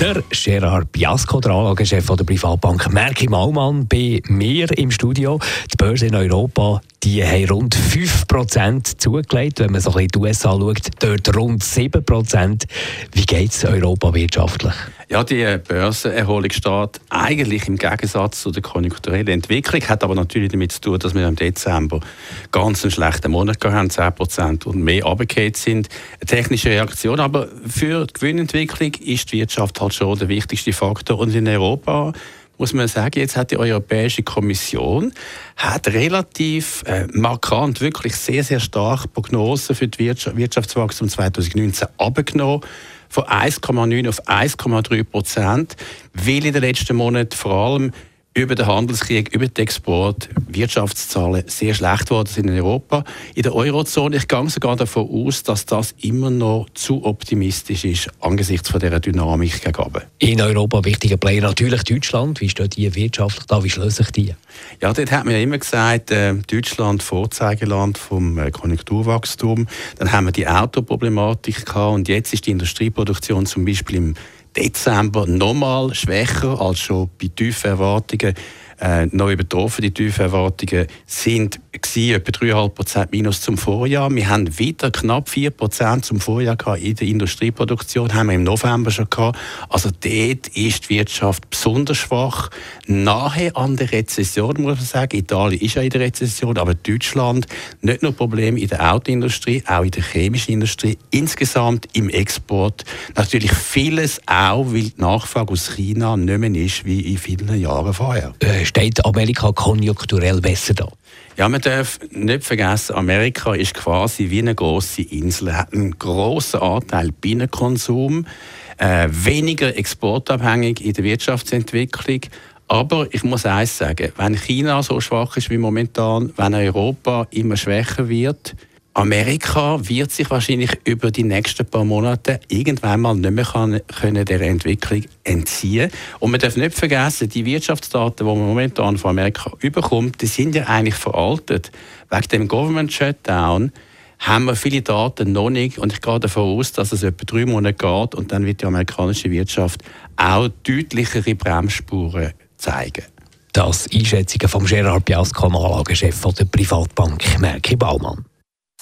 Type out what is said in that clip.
der Gerard Biasco, der Anlagechef der Privatbank Merki Maumann, bei mir im Studio. Die Börse in Europa die haben rund 5% zugelegt. Wenn man so ein bisschen die USA schaut, dort rund 7%. Wie geht es Europa wirtschaftlich? Ja, die Börsenerholung steht eigentlich im Gegensatz zu der konjunkturellen Entwicklung, hat aber natürlich damit zu tun, dass wir im Dezember ganz einen schlechten Monat haben, 10% und mehr runtergefallen sind. Eine technische Reaktion, aber für die Gewinnentwicklung ist die Wirtschaft halt schon der wichtigste Faktor. Und in Europa muss man sagen, jetzt hat die Europäische Kommission hat relativ äh, markant, wirklich sehr, sehr stark Prognosen für Wirtschaft, Wirtschaftswachstum 2019 abgenommen. Von 1,9 auf 1,3 Prozent, weil in den letzten Monaten vor allem über den Handelskrieg, über den Export Wirtschaftszahlen sehr schlecht geworden sind in Europa. In der Eurozone, ich gehe sogar davon aus, dass das immer noch zu optimistisch ist angesichts von dieser Dynamik gegenüber. In Europa wichtiger Player natürlich Deutschland. Wie steht die wirtschaftlich da? Wie schließen sich die? Ja, dort hat man ja immer gesagt, äh, Deutschland Vorzeigeland vom äh, Konjunkturwachstum. Dann haben wir die Autoproblematik gehabt und jetzt ist die Industrieproduktion zum Beispiel im Dezember nochmal schwächer als schon bei tiefen Erwartungen äh, noch übertroffen. Die tiefen Erwartungen sind etwa 3,5% minus zum Vorjahr. Wir haben wieder knapp 4% zum Vorjahr gehabt in der Industrieproduktion, haben wir im November schon gehabt. Also dort ist die Wirtschaft besonders schwach, nahe an der Rezession, muss man sagen. Italien ist ja in der Rezession, aber Deutschland nicht nur Probleme in der Autoindustrie, auch in der chemischen Industrie, insgesamt im Export. Natürlich vieles auch, weil die Nachfrage aus China nicht mehr ist wie in vielen Jahren vorher. Äh, steht Amerika konjunkturell besser da? Ja, man darf nicht vergessen, Amerika ist quasi wie eine große Insel. Hat einen großen Anteil Binnenkonsum, äh, weniger exportabhängig in der Wirtschaftsentwicklung. Aber ich muss eines sagen, wenn China so schwach ist wie momentan, wenn Europa immer schwächer wird, Amerika wird sich wahrscheinlich über die nächsten paar Monate irgendwann mal nicht mehr kann, können der Entwicklung entziehen Und man darf nicht vergessen, die Wirtschaftsdaten, die man momentan von Amerika überkommt, die sind ja eigentlich veraltet. Wegen dem Government Shutdown haben wir viele Daten noch nicht und ich gehe davon aus, dass es etwa drei Monate geht und dann wird die amerikanische Wirtschaft auch deutlichere Bremsspuren zeigen. Das Einschätzungen von Gerard Biasco, Anlagechef der Privatbank Merki Baumann.